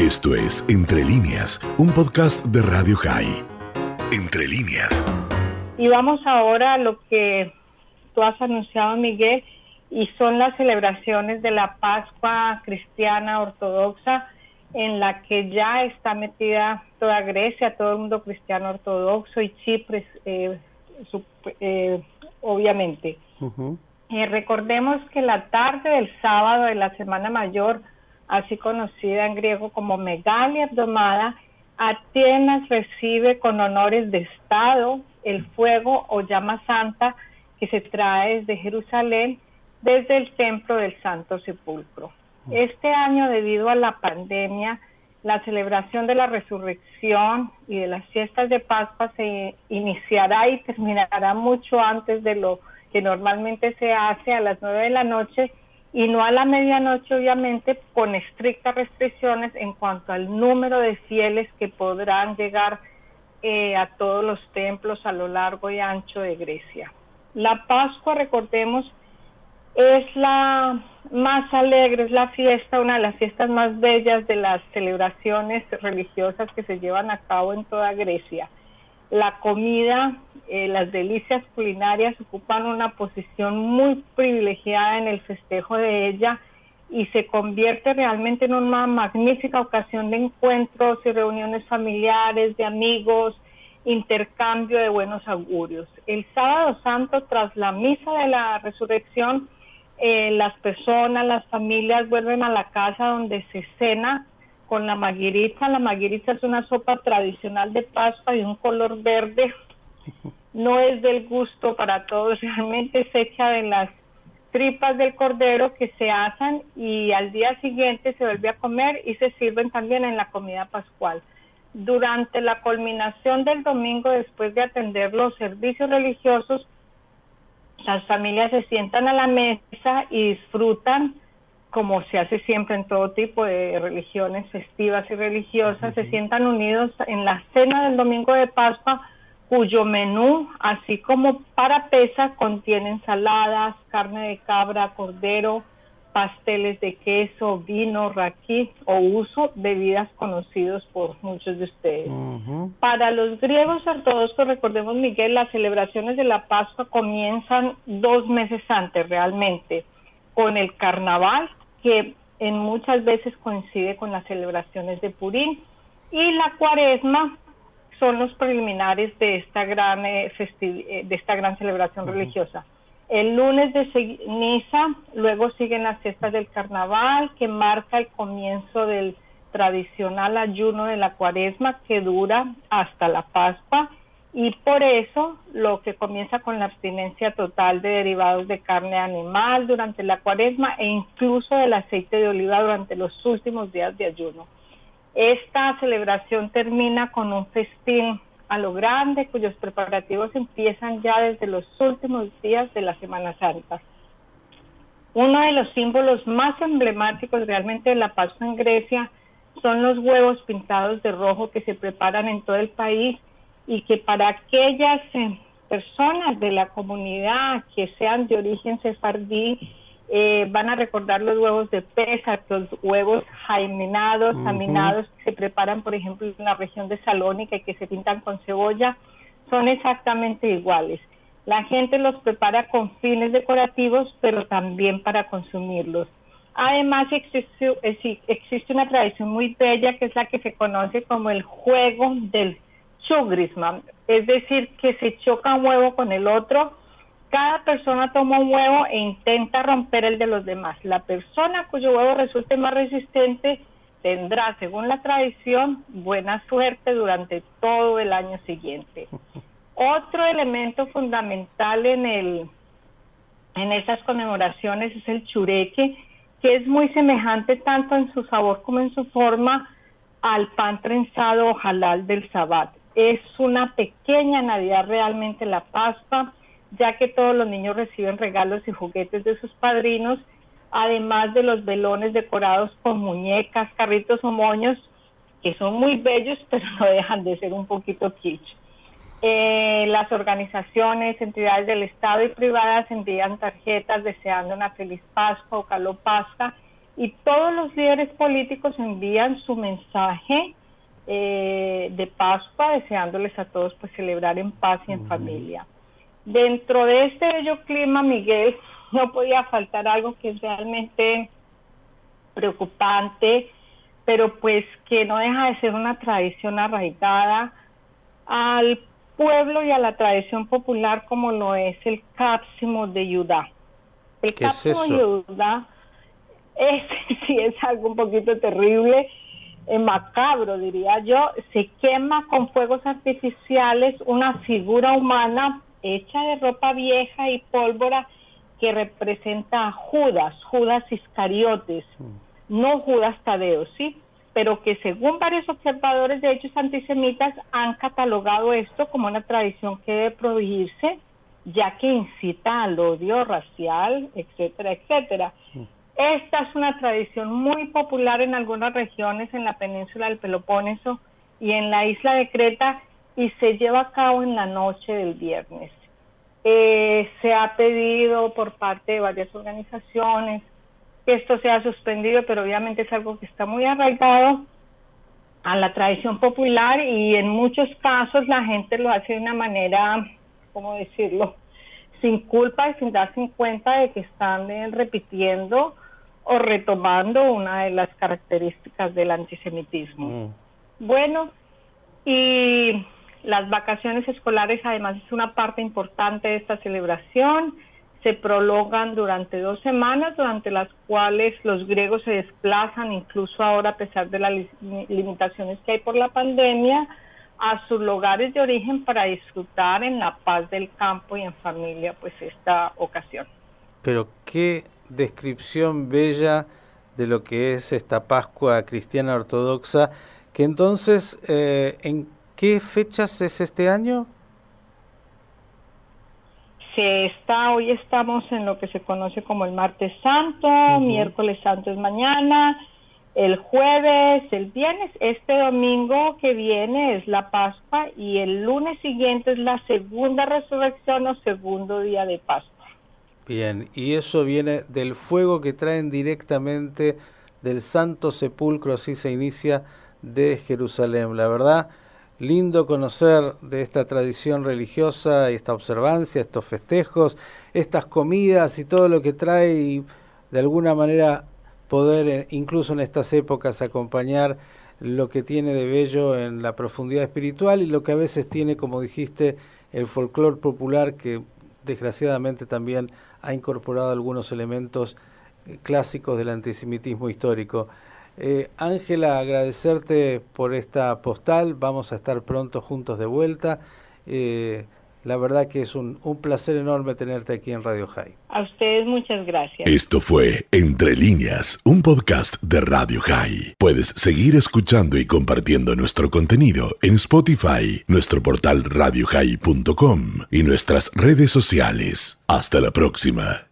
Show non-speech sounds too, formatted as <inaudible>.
Esto es Entre líneas, un podcast de Radio High. Entre líneas. Y vamos ahora a lo que tú has anunciado, Miguel, y son las celebraciones de la Pascua cristiana ortodoxa, en la que ya está metida toda Grecia, todo el mundo cristiano ortodoxo y Chipre, eh, eh, obviamente. Eh, recordemos que la tarde del sábado de la Semana Mayor, así conocida en griego como Megalia Abdomada, Atenas recibe con honores de Estado el fuego o llama santa que se trae desde Jerusalén, desde el templo del Santo Sepulcro. Este año, debido a la pandemia, la celebración de la resurrección y de las fiestas de Pascua se iniciará y terminará mucho antes de lo que normalmente se hace a las nueve de la noche y no a la medianoche, obviamente, con estrictas restricciones en cuanto al número de fieles que podrán llegar eh, a todos los templos a lo largo y ancho de Grecia. La Pascua, recordemos, es la más alegre, es la fiesta, una de las fiestas más bellas de las celebraciones religiosas que se llevan a cabo en toda Grecia. La comida eh, las delicias culinarias ocupan una posición muy privilegiada en el festejo de ella y se convierte realmente en una magnífica ocasión de encuentros y reuniones familiares, de amigos, intercambio de buenos augurios. El sábado santo, tras la misa de la resurrección, eh, las personas, las familias vuelven a la casa donde se cena con la maguirita. La maguirita es una sopa tradicional de pasta de un color verde no es del gusto para todos, realmente se echa de las tripas del cordero que se asan y al día siguiente se vuelve a comer y se sirven también en la comida pascual. Durante la culminación del domingo, después de atender los servicios religiosos, las familias se sientan a la mesa y disfrutan, como se hace siempre en todo tipo de religiones festivas y religiosas, se sientan unidos en la cena del domingo de Pascua cuyo menú, así como para pesa, contiene ensaladas, carne de cabra, cordero, pasteles de queso, vino, raquí o uso, bebidas conocidos por muchos de ustedes. Para los griegos ortodoxos, recordemos Miguel, las celebraciones de la Pascua comienzan dos meses antes realmente, con el carnaval, que en muchas veces coincide con las celebraciones de Purín, y la cuaresma, son los preliminares de esta gran, eh, eh, de esta gran celebración religiosa. El lunes de ceniza, luego siguen las fiestas del carnaval, que marca el comienzo del tradicional ayuno de la cuaresma que dura hasta la Pascua y por eso lo que comienza con la abstinencia total de derivados de carne animal durante la cuaresma e incluso del aceite de oliva durante los últimos días de ayuno. Esta celebración termina con un festín a lo grande cuyos preparativos empiezan ya desde los últimos días de la Semana Santa. Uno de los símbolos más emblemáticos realmente de la Pascua en Grecia son los huevos pintados de rojo que se preparan en todo el país y que para aquellas eh, personas de la comunidad que sean de origen sefardí eh, van a recordar los huevos de pesa, los huevos jaimenados, aminados, que se preparan, por ejemplo, en la región de Salónica y que se pintan con cebolla, son exactamente iguales. La gente los prepara con fines decorativos, pero también para consumirlos. Además, existe, existe una tradición muy bella que es la que se conoce como el juego del chugrisma, es decir, que se choca un huevo con el otro cada persona toma un huevo e intenta romper el de los demás. La persona cuyo huevo resulte más resistente tendrá, según la tradición, buena suerte durante todo el año siguiente. Otro elemento fundamental en el en esas conmemoraciones es el chureque, que es muy semejante tanto en su sabor como en su forma al pan trenzado o del sabbat. Es una pequeña Navidad realmente la pasta ya que todos los niños reciben regalos y juguetes de sus padrinos, además de los velones decorados con muñecas, carritos o moños, que son muy bellos, <laughs> pero no dejan de ser un poquito kitsch. Eh, las organizaciones, entidades del Estado y privadas envían tarjetas deseando una feliz Pascua o Pascua y todos los líderes políticos envían su mensaje eh, de Pascua, deseándoles a todos pues celebrar en paz y en familia. Dentro de este bello clima, Miguel, <laughs> no podía faltar algo que es realmente preocupante, pero pues que no deja de ser una tradición arraigada al pueblo y a la tradición popular como lo es el cápsimo de Judá. El cápsimo de Judá es, <laughs> sí es algo un poquito terrible, macabro diría yo, se quema con fuegos artificiales una figura humana hecha de ropa vieja y pólvora que representa a Judas, Judas Iscariotes, mm. no Judas Tadeo, ¿sí? Pero que según varios observadores de hechos antisemitas han catalogado esto como una tradición que debe prohibirse, ya que incita al odio racial, etcétera, etcétera. Esta es una tradición muy popular en algunas regiones en la península del Peloponeso y en la isla de Creta y se lleva a cabo en la noche del viernes. Eh, se ha pedido por parte de varias organizaciones que esto sea suspendido, pero obviamente es algo que está muy arraigado a la tradición popular y en muchos casos la gente lo hace de una manera, ¿cómo decirlo?, sin culpa y sin darse cuenta de que están eh, repitiendo o retomando una de las características del antisemitismo. Mm. Bueno, y las vacaciones escolares además es una parte importante de esta celebración. Se prolongan durante dos semanas, durante las cuales los griegos se desplazan, incluso ahora a pesar de las limitaciones que hay por la pandemia, a sus lugares de origen para disfrutar en la paz del campo y en familia, pues esta ocasión. Pero qué descripción bella de lo que es esta Pascua cristiana ortodoxa, que entonces, eh, ¿en qué fechas es este año? Se está, hoy estamos en lo que se conoce como el martes santo, miércoles santo es mañana, el jueves, el viernes, este domingo que viene es la Pascua y el lunes siguiente es la segunda resurrección o segundo día de Pascua. Bien, y eso viene del fuego que traen directamente del Santo Sepulcro, así se inicia de Jerusalén. La verdad, lindo conocer de esta tradición religiosa, esta observancia, estos festejos, estas comidas y todo lo que trae y de alguna manera poder, eh, incluso en estas épocas, acompañar lo que tiene de bello en la profundidad espiritual y lo que a veces tiene, como dijiste, el folclore popular que desgraciadamente también ha incorporado algunos elementos eh, clásicos del antisemitismo histórico. Eh, Ángela, agradecerte por esta postal, vamos a estar pronto juntos de vuelta. Eh, la verdad que es un, un, placer enorme tenerte aquí en Radio High. A ustedes muchas gracias. Esto fue Entre líneas, un podcast de Radio High. Puedes seguir escuchando y compartiendo nuestro contenido en Spotify, nuestro portal radiohigh.com y nuestras redes sociales. Hasta la próxima.